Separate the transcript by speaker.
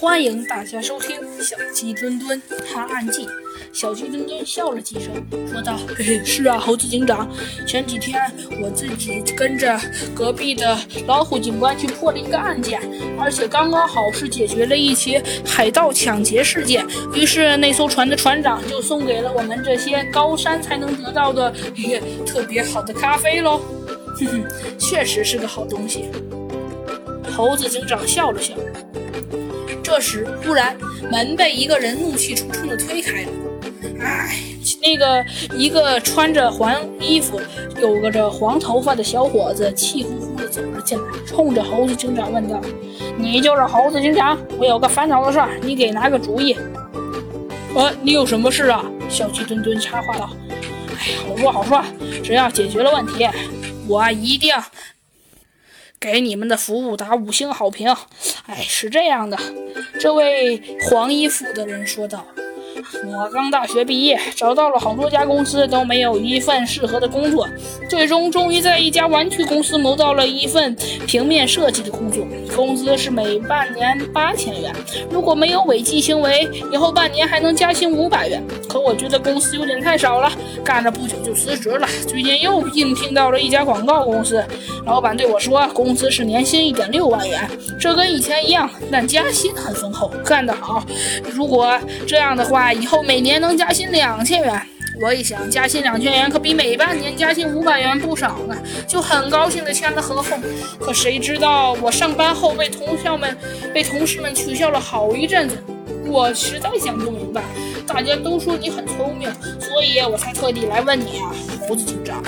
Speaker 1: 欢迎大家收听《小鸡墩墩探案记》。小鸡墩墩笑了几声，说道：“嘿嘿，是啊，猴子警长，前几天我自己跟着隔壁的老虎警官去破了一个案件，而且刚刚好是解决了一起海盗抢劫事件。于是那艘船的船长就送给了我们这些高山才能得到的特别好的咖啡喽。哼哼，确实是个好东西。”猴子警长笑了笑。这时，突然门被一个人怒气冲冲地推开了。哎，那个一个穿着黄衣服、有个着黄头发的小伙子气呼呼地走了进来，冲着猴子警长问道：“你就是猴子警长？我有个烦恼的事儿，你给拿个主意。”“呃，你有什么事啊？”小鸡墩墩插话道。“哎呀，好说好说，只要解决了问题，我一定。”给你们的服务打五星好评。哎，是这样的，这位黄衣服的人说道。我刚大学毕业，找到了好多家公司，都没有一份适合的工作。最终，终于在一家玩具公司谋到了一份平面设计的工作，工资是每半年八千元。如果没有违纪行为，以后半年还能加薪五百元。可我觉得工资有点太少了，干了不久就辞职了。最近又应聘到了一家广告公司，老板对我说，工资是年薪一点六万元，这跟以前一样，但加薪很丰厚。干得好，如果这样的话。以后每年能加薪两千元，我一想加薪两千元可比每半年加薪五百元不少呢，就很高兴的签了合同。可谁知道我上班后被同校们、被同事们取笑了好一阵子，我实在想不明白。大家都说你很聪明，所以我才特地来问你啊，猴子警长。